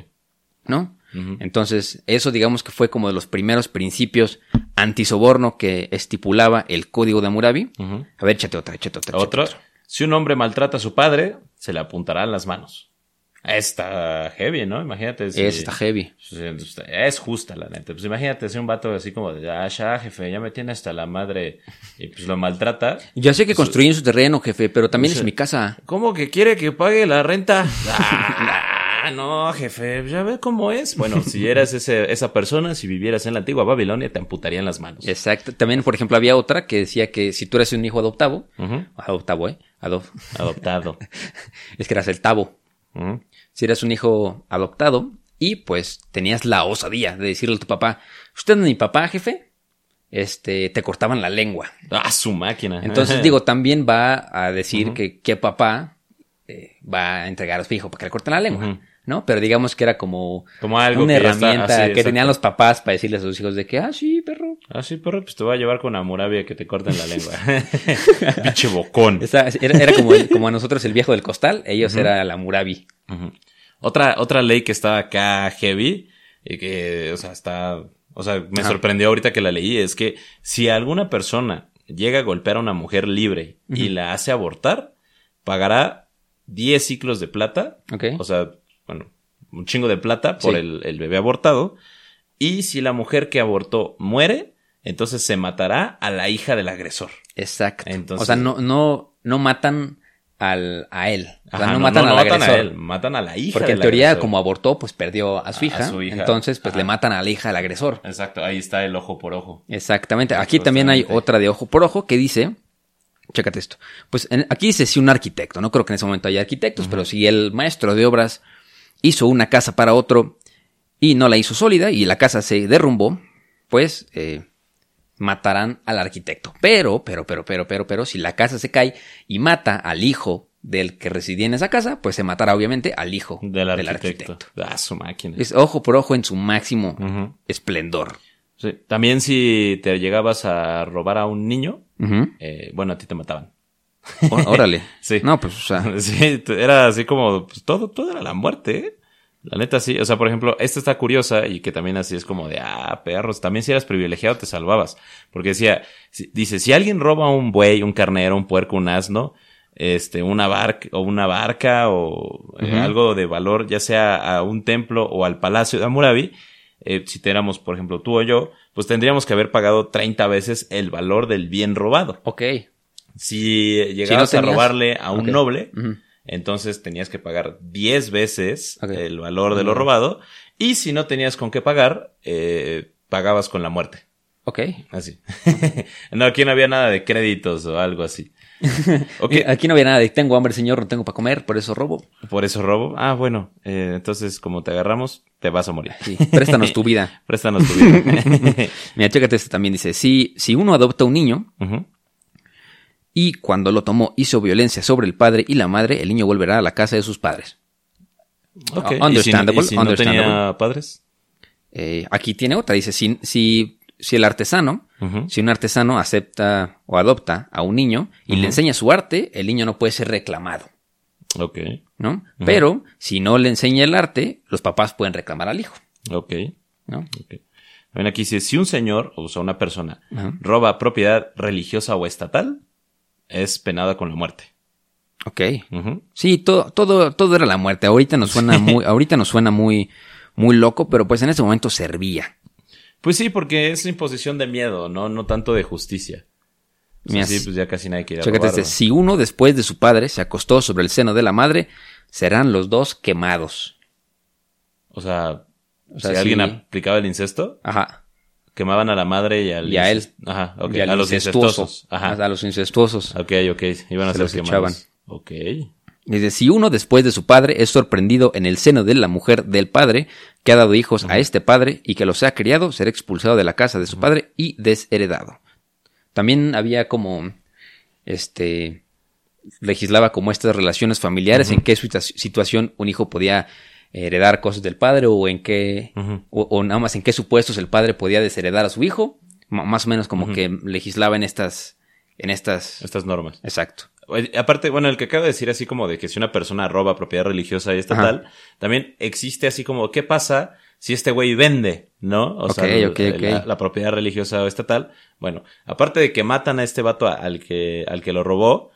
¿no? Entonces, eso digamos que fue como de los primeros principios antisoborno que estipulaba el código de Hammurabi. Ujú. A ver, échate otra, échate otra. échate otra. Si un hombre maltrata a su padre, se le apuntarán las manos. Está heavy, ¿no? Imagínate. si- Esa está heavy. Es justa, la neta. Pues imagínate si un vato así como de, ah, ya, jefe, ya me tiene hasta la madre y pues lo maltrata. Yo sé que construí en su terreno, jefe, pero también Eso- es mi casa. ¿Cómo que quiere que pague la renta? Ah, no, jefe, ya ve cómo es. Bueno, si eras ese, esa persona, si vivieras en la antigua Babilonia, te amputarían las manos. Exacto. También, por ejemplo, había otra que decía que si tú eres un hijo adoptavo, Ujú. adoptavo, ¿eh? Adop Adoptado. es que eras el tabo. Si eras un hijo adoptado y pues tenías la osadía de decirle a tu papá, usted no es mi papá, jefe, este, te cortaban la lengua. Ah, su máquina. Entonces, digo, también va a decir que qué papá eh, va a entregar a su hijo para que le corten la lengua. ¿No? Pero digamos que era como, Como algo una que ya está- herramienta así, que tenían los papás para decirle a sus hijos de que, ah, sí, perro. Ah, sí, perro, pues te voy a llevar con Amurabia que te corten la lengua. Pinche bocón. Esa- era, era como, el- como a nosotros el viejo del costal, ellos era la Murabi. Otra, otra ley que está acá heavy, y que, o sea, está, o sea, me Ajá. sorprendió ahorita que la leí, es que si alguna persona llega a golpear a una mujer libre y la hace abortar, pagará 10 ciclos de plata, o sea, un chingo de plata por Sí. el, el bebé abortado, y si la mujer que abortó muere, entonces se matará a la hija del agresor. Exacto. Entonces- o sea, no, no, no matan al, a él. O sea, Ajá, no, matan al matan agresor. a él, matan a la hija Porque en del teoría, agresor. como abortó, pues perdió a su A- a hija. su hija. Entonces, pues Ajá. le matan a la hija al agresor. Exacto, ahí está el ojo por ojo. Exactamente. Aquí también hay otra de ojo por ojo que dice, chécate esto. Pues en- aquí dice si un arquitecto, no creo que en ese momento haya arquitectos, pero si el maestro de obras hizo una casa para otro y no la hizo sólida y la casa se derrumbó, pues eh, matarán al arquitecto. Pero, pero, pero, pero, pero, pero, si la casa se cae y mata al hijo del que residía en esa casa, pues se matará obviamente al hijo Del del arquitecto. arquitecto. Ah, su máquina. Es ojo por ojo en su máximo esplendor. Sí. También si te llegabas a robar a un niño, eh, bueno, a ti te mataban. Órale. Sí. No, pues, o sea, Sí, era así como, pues todo, todo era la muerte, ¿eh? La neta sí, o sea, por ejemplo, esta está curiosa y que también así es como de, ah, perros, también si eras privilegiado te salvabas. Porque decía, si- dice, si alguien roba un buey, un carnero, un puerco, un asno, este, una barca, o una barca, o eh, algo de valor, ya sea a un templo o al palacio de Hammurabi, eh, si éramos, por ejemplo, tú o yo, pues tendríamos que haber pagado 30 veces el valor del bien robado. ok. Si llegabas a tenías- robarle a un noble, entonces tenías que pagar 10 veces el valor de lo robado. Y si no tenías con qué pagar, eh, pagabas con la muerte. Ok. Así. no, aquí no había nada de créditos o algo así. Ok, Eh, Aquí no había nada de tengo hambre, señor, no tengo para comer, por eso robo. por eso robo. Ah, bueno, eh, entonces como te agarramos, te vas a morir. Sí, préstanos tu vida. Préstanos tu vida. Mira, chécate este también. Dice, si, si uno adopta un niño. Y cuando lo tomó hizo violencia sobre el padre y la madre, el niño volverá a la casa de sus padres. Ok. Uh, ¿Y si, understandable, y si no understandable. tenía padres? Eh, aquí tiene otra. Dice, si, si, si el artesano, si un artesano acepta o adopta a un niño y le enseña su arte, el niño no puede ser reclamado. Ok. ¿no? Pero si no le enseña el arte, los papás pueden reclamar al hijo, Ok. ¿no? ok. Ven aquí, dice, si un señor, o sea, una persona, roba propiedad religiosa o estatal, es penada con la muerte. Ok. Sí, todo, todo, todo era la muerte. Ahorita nos suena muy, ahorita nos suena muy, muy loco, pero pues en ese momento servía. Pues sí, porque es imposición de miedo, no, no tanto de justicia. O sea, Mira, sí, pues ya casi nadie quiere robar, este, si uno después de su padre se acostó sobre el seno de la madre, serán los dos quemados. O sea, O sea, si sí. alguien aplicaba el incesto, Ajá. Quemaban a la madre y al Y a él. Ajá, ok. Y al a los incestuoso. incestuosos. Ajá. A los incestuosos. Ok, ok. Iban a Se ser los quemados. echaban. Ok. Dice, si uno después de su padre es sorprendido en el seno de la mujer del padre, que ha dado hijos a este padre y que los ha criado, será expulsado de la casa de su padre y desheredado. También había como, este, legislaba como estas relaciones familiares, en qué situa- situación un hijo podía heredar cosas del padre o en qué, o, o nada más en qué supuestos el padre podía desheredar a su hijo. M- más o menos como que legislaba en estas, en estas, Estas normas. exacto. Oye, Aparte, bueno, el que acaba de decir así como de que si una persona roba propiedad religiosa y estatal, también existe así como, ¿qué pasa si este güey vende, no? O sea. La, la propiedad religiosa o estatal. Bueno, aparte de que matan a este vato al que, al que lo robó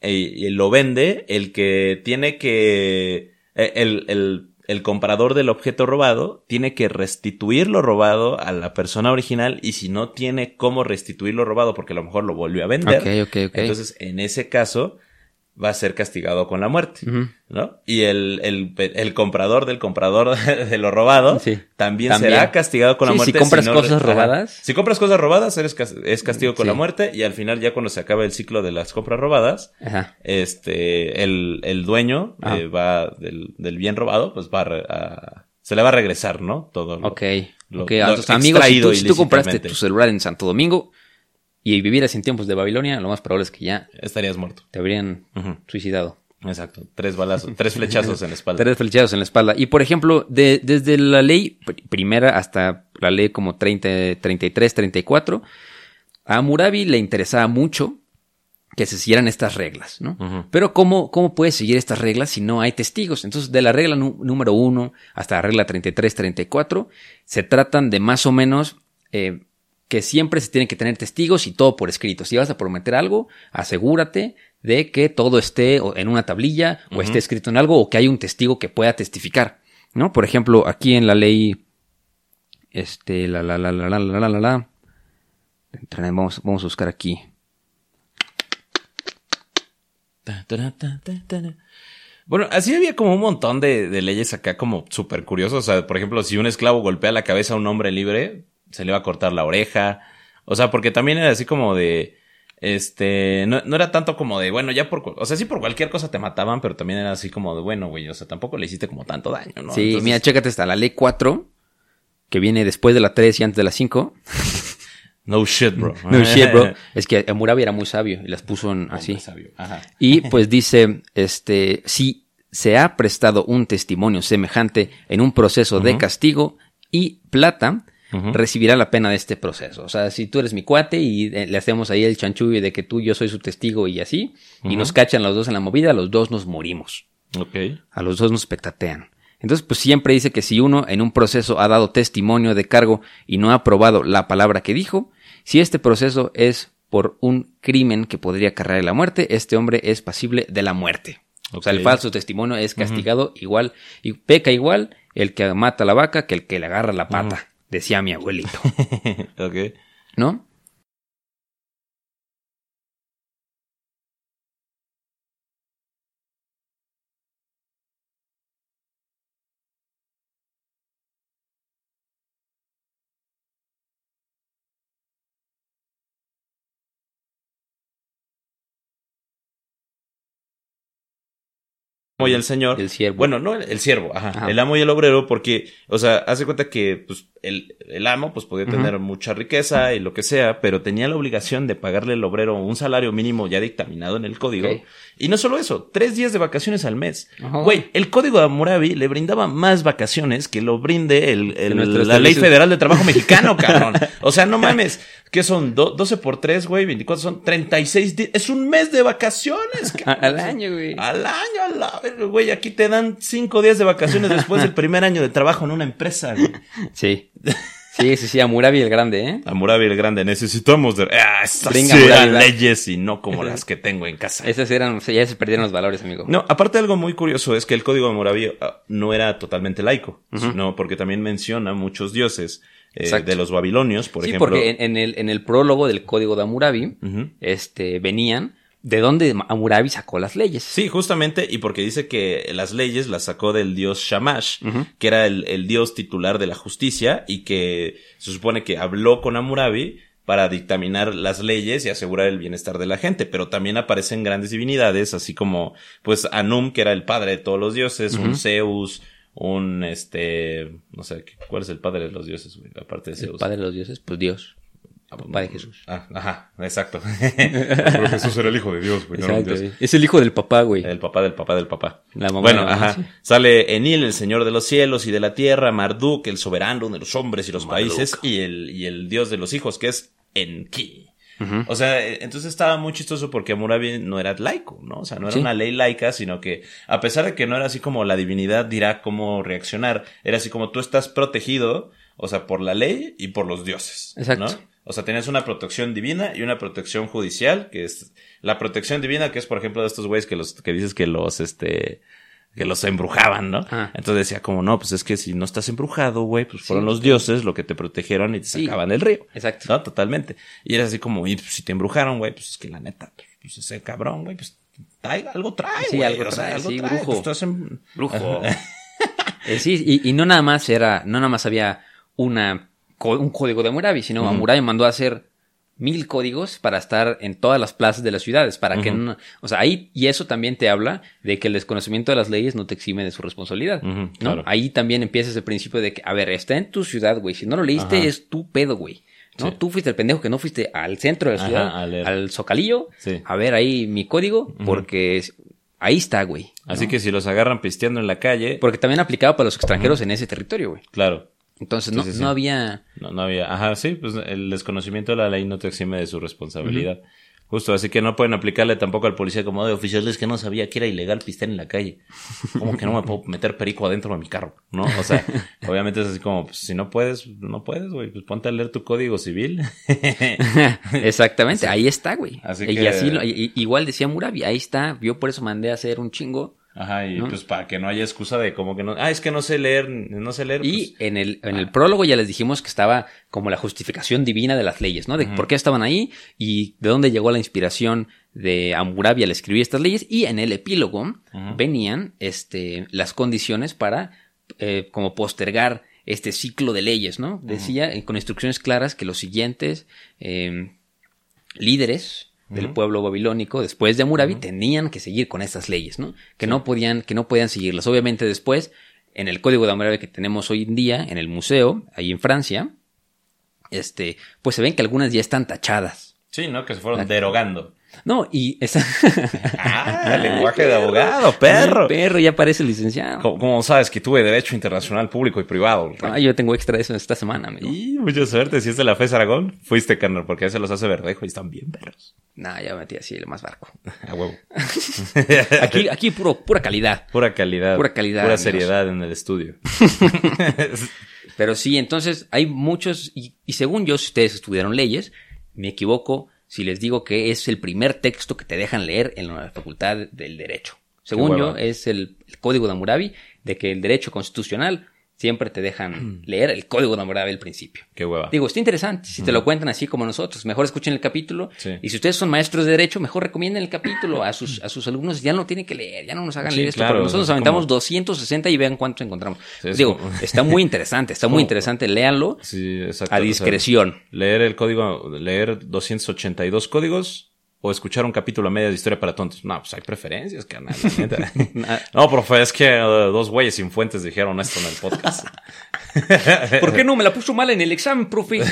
eh, y, lo vende, el que tiene que, eh, el, el, el comprador del objeto robado tiene que restituir lo robado a la persona original y si no tiene cómo restituir lo robado porque a lo mejor lo volvió a vender, Ok, ok, ok. entonces, en ese caso, va a ser castigado con la muerte. ¿no? Y el, el, el comprador del comprador de lo robado Sí. también, También. será castigado con la Sí, si muerte. compras no- cosas ajá. robadas. Si compras cosas robadas, eres es castigo con Sí. la muerte y al final, ya cuando se acabe el ciclo de las compras robadas, Ajá. este, el, el dueño Ajá. eh, va del, del bien robado, pues va a, se le va a regresar, ¿no? Todo. lo- Ok. lo- ok, lo a tus amigos, si tú, si tú compraste tu celular en Santo Domingo y vivieras en tiempos de Babilonia, lo más probable es que ya Estarías muerto. te habrían suicidado. Exacto. Tres balazos, tres flechazos en la espalda. Tres flechados en la espalda. Y por ejemplo, de- desde la ley pr- primera hasta la ley como 30, 33, 34, a Murabi le interesaba mucho que se siguieran estas reglas, ¿no? Pero ¿cómo, ¿cómo puedes seguir estas reglas si no hay testigos? Entonces, de la regla número uno hasta la regla 33, 34, se tratan de más o menos eh, que siempre se tienen que tener testigos y todo por escrito. Si vas a prometer algo, asegúrate de que todo esté en una tablilla o esté escrito en algo o que hay un testigo que pueda testificar, ¿no? Por ejemplo, aquí en la ley, este, la, la, la, la, la, la, la, la, la. Vamos, vamos a buscar aquí. Bueno, así había como un montón de, de leyes acá como súper curiosas. O sea, por ejemplo, si un esclavo golpea la cabeza a un hombre libre, se le va a cortar la oreja. O sea, porque también era así como de... Este, no, no era tanto como de, bueno, ya por, o sea, sí por cualquier cosa te mataban, pero también era así como de, bueno, güey, o sea, tampoco le hiciste como tanto daño, ¿no? sí, Entonces, mira, chécate esta, la ley 4, que viene después de la 3 y antes de la 5. No shit, bro. No shit, bro. Es que Murabi era muy sabio y las puso en así. Sabio. Ajá. Y pues dice, este, si se ha prestado un testimonio semejante en un proceso de castigo y plata, recibirá la pena de este proceso. O sea, si tú eres mi cuate y eh, le hacemos ahí el chanchullo de que tú yo soy su testigo y así, y nos cachan los dos en la movida, los dos nos morimos. Ok. A los dos nos petatean. Entonces, pues siempre dice que si uno en un proceso ha dado testimonio de cargo y no ha probado la palabra que dijo, si este proceso es por un crimen que podría acarrear la muerte, este hombre es pasible de la muerte. O sea, el falso testimonio es castigado igual y peca igual el que mata a la vaca que el que le agarra la pata, decía mi abuelito, ok. ¿no? Amo y el señor. El siervo. Bueno, no, el, el siervo, ajá, Ajá. El amo y el obrero, porque, o sea, hace cuenta que, pues, el, el amo, pues, podía tener mucha riqueza y lo que sea, pero tenía la obligación de pagarle al obrero un salario mínimo ya dictaminado en el código. Y no solo eso, tres días de vacaciones al mes. Ajá. Güey, el código de Hammurabi le brindaba más vacaciones que lo brinde el, el- la ley federal de trabajo mexicano, cabrón. O sea, no mames. ¿Qué son? Do- 12 por 3, güey, 24 son 36 días. Es un mes de vacaciones, cabrón. Al año, güey. Al año, a la güey. Aquí te dan cinco días de vacaciones después del primer año de trabajo en una empresa, güey. Sí. Sí, sí, sí, Amurabi el grande, ¿eh? Hammurabi el Grande, necesitamos de... Ah, Venga, sí eran leyes y no como las que tengo en casa. Esas eran, o sea, ya se perdieron los valores, amigo. No, aparte algo muy curioso es que el código de Hammurabi ah, no era totalmente laico, sino porque también menciona muchos dioses eh, de los babilonios, por sí, ejemplo. porque en, en el, en el prólogo del código de Amurabi, este, venían de dónde Amurabi sacó las leyes. Sí, justamente, y porque dice que las leyes las sacó del dios Shamash, que era el, el dios titular de la justicia, y que se supone que habló con Hammurabi para dictaminar las leyes y asegurar el bienestar de la gente, pero también aparecen grandes divinidades, así como, pues, Anum, que era el padre de todos los dioses, un Zeus, un, este, no sé, ¿cuál es el padre de los dioses? Aparte de El Zeus. padre de los dioses, pues Dios. Papá de Jesús. Ah, ajá, exacto. Pero Jesús era el hijo de Dios, güey. no Exacto, dios. Es el hijo del papá, güey. El papá del papá del papá. La mamá bueno, de la mamá, ajá. sí. Sale Enil, el señor de los cielos y de la tierra, Marduk, el soberano de los hombres y los países, y el, y el dios de los hijos, que es Enki. O sea, eh, entonces estaba muy chistoso porque Hammurabi no era laico, ¿no? O sea, no era Sí. una ley laica, sino que a pesar de que no era así como la divinidad dirá cómo reaccionar, era así como tú estás protegido, o sea, por la ley y por los dioses. Exacto. ¿no? O sea, tenías una protección divina y una protección judicial, que es la protección divina, que es, por ejemplo, de estos güeyes que los, que dices que los, este, que los embrujaban, ¿no? Ah. Entonces decía como, no, pues es que si no estás embrujado, güey, pues fueron Sí. los dioses lo que te protegieron y te Sí. sacaban del río. Exacto. ¿No? Totalmente. Y era así como, y pues, si te embrujaron, güey, pues es que la neta, pues ese cabrón, güey, pues trae, algo trae, Sí, güey. algo o sea, trae, sí, trae, brujo. pues, estás en- Brujo. Eh, sí, y, y no nada más era, no nada más había una, un código de Hammurabi, sino Hammurabi mandó a hacer mil códigos para estar en todas las plazas de las ciudades, para que no, o sea, ahí, y eso también te habla de que el desconocimiento de las leyes no te exime de su responsabilidad, ¿no? claro. Ahí también empieza ese principio de que, a ver, está en tu ciudad, güey, si no lo leíste Ajá. es tu pedo, güey. ¿no? Sí. Tú fuiste el pendejo que no fuiste al centro de la ciudad, al zocalillo, Sí. a ver ahí mi código, porque ahí está, güey. Así que si los agarran pisteando en la calle, Porque también aplicaba para los extranjeros en ese territorio, güey. claro. Entonces no, sí, sí. no había... No, no había. Ajá, sí, pues el desconocimiento de la ley no te exime de su responsabilidad. Justo, así que no pueden aplicarle tampoco al policía como de oficiales que no sabía que era ilegal pistear en la calle. Como que no me puedo meter perico adentro de mi carro, ¿no? O sea, obviamente es así como, pues, si no puedes, no puedes, güey, pues ponte a leer tu código civil. Exactamente, ahí está, güey. Así y que- así, lo- y- y- igual decía Murabi, ahí está. Yo por eso mandé a hacer un chingo. Ajá, y ¿No? pues para que no haya excusa de como que no, ah, es que no sé leer, no sé leer. Y pues, en el, en el prólogo ya les dijimos que estaba como la justificación divina de las leyes, ¿no? De por qué estaban ahí y de dónde llegó la inspiración de Hammurabi al escribir estas leyes. Y en el epílogo venían este, las condiciones para eh, como postergar este ciclo de leyes, ¿no? Decía eh, con instrucciones claras que los siguientes eh, líderes del pueblo babilónico después de Hammurabi tenían que seguir con estas leyes, ¿no? Que no podían que no podían seguirlas. Obviamente después en el código de Hammurabi que tenemos hoy en día en el museo ahí en Francia, este, pues se ven que algunas ya están tachadas. sí, ¿no? Que se fueron derogando. No, y esa Ah, lenguaje de abogado, perro. perro ya parece licenciado. ¿Cómo, cómo sabes que tuve derecho internacional público y privado? Ah, yo tengo extra de eso esta semana, amigo. Y mucha suerte. Si es de la FES Aragón, fuiste, carnal, porque a veces los hace verdejo y están bien perros. Nah, ya metí así el más barco. A huevo. Aquí, aquí puro, pura calidad. Pura calidad. Pura calidad, Pura amigos. seriedad en el estudio. Pero sí, entonces hay muchos, y, y según yo, si ustedes estudiaron leyes, me equivoco si les digo que es el primer texto que te dejan leer en la Facultad del Derecho. Según yo, es el, el Código de Hammurabi, de que el derecho constitucional siempre te dejan leer el Código de Hammurabi al principio. Qué hueva. Digo, está interesante si te lo cuentan así como nosotros. Mejor escuchen el capítulo. Sí. Y si ustedes son maestros de derecho, mejor recomienden el capítulo a sus, a sus alumnos. Ya no tienen que leer, ya no nos hagan Sí, leer esto. claro, nosotros nos aventamos como- 260 y vean cuántos encontramos. Sí, es Digo, como- está muy interesante, está muy interesante. Léanlo Sí, exacto. a O sea, discreción. leer el código, leer 282 códigos o escuchar un capítulo a media de historia para tontos? No, pues hay preferencias, carnal. no, profe, es que uh, dos güeyes sin fuentes dijeron esto en el podcast. ¿Por qué no me la puso mal en el examen, profe?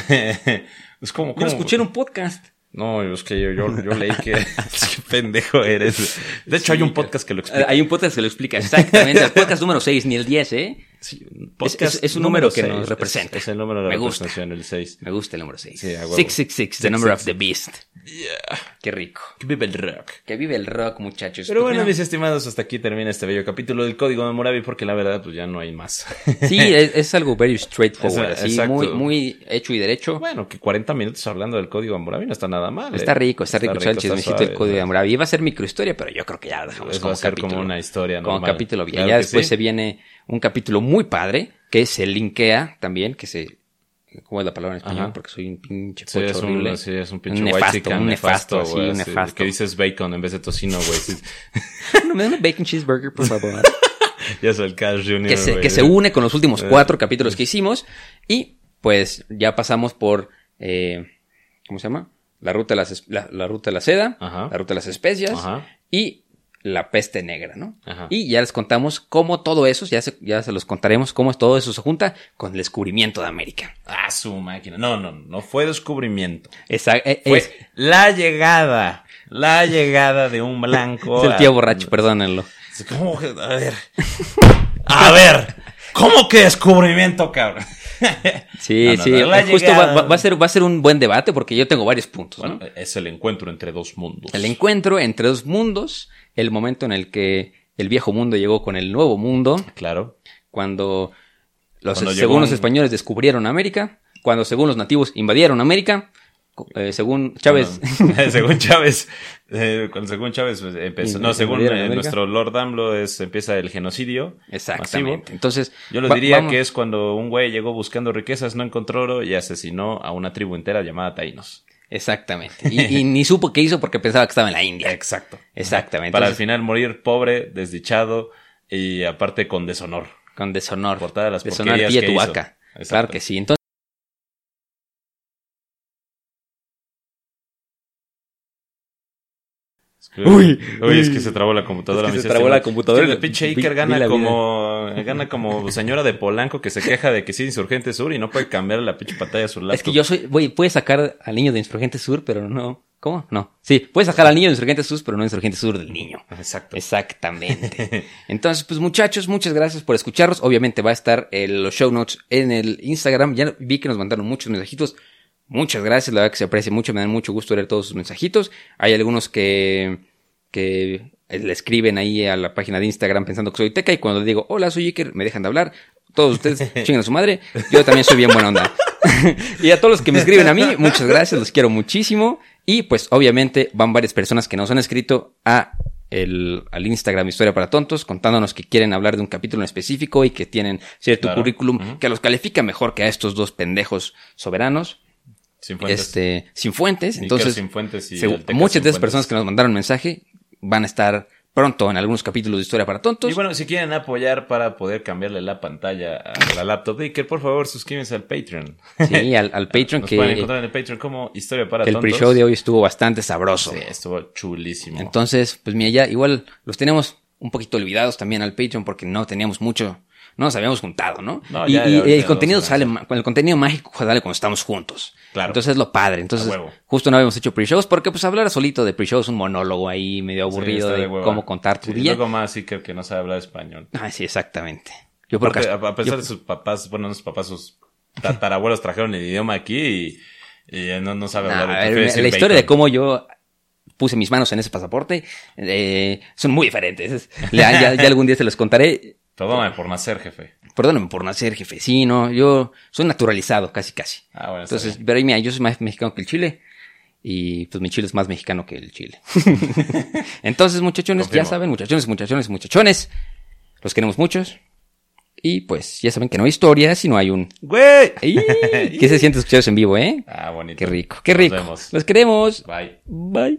es como, Yo lo escuché en un podcast. No, es que yo, yo, yo leí que qué pendejo eres. De hecho, hay un podcast que lo explica. Hay un podcast que lo explica, exactamente. El podcast número 6, ni el 10, ¿eh? Sí, Es, es- es un número, que seis, nos es- representa. Es, el número de la Me gusta. el 6. Me gusta el número 6. Sí, a huevo. 666, the number of the 666. beast. Qué rico. Que vive el rock. Que vive el rock, muchachos. Pero bueno, mira, mis estimados, hasta aquí termina este bello capítulo del Código Memorabi porque la verdad, pues ya no hay más. Sí, es, es algo very straightforward, Es- así, muy, muy hecho y derecho. bueno, que 40 minutos hablando del Código Memorabi no está nada mal. Está ¿eh? rico, está rico, está el está chismecito del código de ¿no? Hammurabi. Iba a ser microhistoria, pero yo creo que ya lo dejamos como capítulo. como una historia Como capítulo bien. Ya después se viene un capítulo muy padre, que se linkea también, que se... ¿Cómo es la palabra en español? Ajá. Porque soy un pinche Sí, pocho es horrible. un, sí, es un pinche nefasto, whitezican un nefasto, güey, un nefasto. Que dices bacon en vez de tocino, güey. No, me da un bacon cheeseburger, por favor. ya es el Cash Junior, que se, güey. que se une con los últimos Eh. cuatro capítulos que hicimos. Y pues ya pasamos por, eh, ¿cómo se llama? La ruta de, las, la, la ruta de la seda, Ajá. la ruta de las especias Ajá. y la peste negra, ¿no? Ajá. Y ya les contamos cómo todo eso, ya se, ya se los contaremos, cómo todo eso se junta con el descubrimiento de América. Ah, su máquina. No, no, no fue descubrimiento. Esa, eh, Fue es, la llegada. La llegada de un blanco. es el tío a- borracho, perdónenlo. ¿Cómo que- A ver. A ver. ¿Cómo que descubrimiento, cabrón? Sí, No, no, sí, no, justo va, a ser, va a ser un buen debate porque yo tengo varios puntos, ¿no? Bueno, es el encuentro entre dos mundos. El encuentro entre dos mundos, el momento en el que el viejo mundo llegó con el nuevo mundo, Claro. cuando, los, Cuando según los españoles descubrieron América, cuando según los nativos invadieron América, eh, según Chávez, Bueno, según Chávez, eh, según Chávez pues, empezó, no, según eh, nuestro Lord AMLO es, empieza el genocidio exactamente. masivo. Entonces, Yo lo diría vamos- que es cuando un güey llegó buscando riquezas, no encontró oro y asesinó a una tribu entera llamada Taínos. Exactamente. Y, y ni supo qué hizo porque pensaba que estaba en la India. Exacto. Exactamente. Para al final morir pobre, desdichado y aparte con deshonor. con deshonor. Por todas las pie tu vaca. Claro que sí. Entonces, Uy, uy, es que se trabó la computadora. Es que mis se trabó la computadora. El pinche Iker gana como, gana como señora de Polanco que se queja de que sí Insurgente Sur y no puede cambiar la pinche pantalla a su laptop. es que yo soy, voy, puedes sacar al niño de Insurgente Sur, pero no. ¿Cómo? No. Sí, puedes sacar al niño de Insurgente Sur, pero no Insurgente Sur del niño. Exacto. Exactamente. Entonces, pues muchachos, muchas gracias por escucharnos. Obviamente va a estar el- los show notes en el Instagram. Ya vi que nos mandaron muchos mensajitos. Muchas gracias, la verdad que se aprecia mucho, me dan mucho gusto leer todos sus mensajitos. Hay algunos que, que le escriben ahí a la página de Instagram pensando que soy Teca y cuando les digo, hola, soy Iker, me dejan de hablar. Todos ustedes chingan a su madre. Yo también soy bien buena onda. y a todos los que me escriben a mí, muchas gracias, los quiero muchísimo. Y pues obviamente van varias personas que nos han escrito a el, al Instagram Historia para Tontos contándonos que quieren hablar de un capítulo en específico y que tienen cierto Claro. currículum que los califica mejor que a estos dos pendejos soberanos. Sin fuentes. Este, sin fuentes. Entonces, sin fuentes y muchas de esas fuentes. personas que nos mandaron mensaje van a estar pronto en algunos capítulos de Historia para Tontos. Y bueno, si quieren apoyar para poder cambiarle la pantalla a la laptop de Iker, por favor, suscríbanse al Patreon. sí, al, al Patreon Nos que, pueden encontrar en el Patreon como Historia para que el Tontos. pre-show de hoy estuvo bastante sabroso. Sí, estuvo chulísimo. Entonces, pues mira, ya igual los tenemos un poquito olvidados también al Patreon porque no teníamos mucho, no nos habíamos juntado, ¿no? No, y ya, y ya, el contenido sale, el contenido mágico sale cuando estamos juntos. Claro. Entonces es lo padre. Entonces, justo no habíamos hecho pre-shows porque pues hablar solito de pre-shows es un monólogo ahí medio aburrido de, cómo contar tu Sí, día. Luego más Iker que no sabe hablar español. Ah, sí, exactamente. Yo que Aparte, a pesar yo- de sus papás, bueno, no sus papás, sus tatarabuelos trajeron el idioma aquí y, y no, no sabe Nah, hablar. a ver, decir la historia de cómo yo puse mis manos en ese pasaporte eh, son muy diferentes. Es- Ya, ya- ya algún día se los contaré. Perdóname por nacer, jefe. Perdónenme por nacer jefe. Sí, no, yo soy naturalizado, casi, casi. Ah, bueno, Entonces, pero ahí mira, yo soy más mexicano que el Chile. Y pues mi Chile es más mexicano que el Chile. Entonces, muchachones, Confirmo. ya saben, muchachones, muchachones, muchachones. Los queremos muchos. Y pues ya saben que no hay historia si no hay un... ¡Güey! ¿Qué se siente escucharlos en vivo, eh? Ah, bonito. Qué rico, qué Nos rico. vemos. Los queremos. Bye. Bye.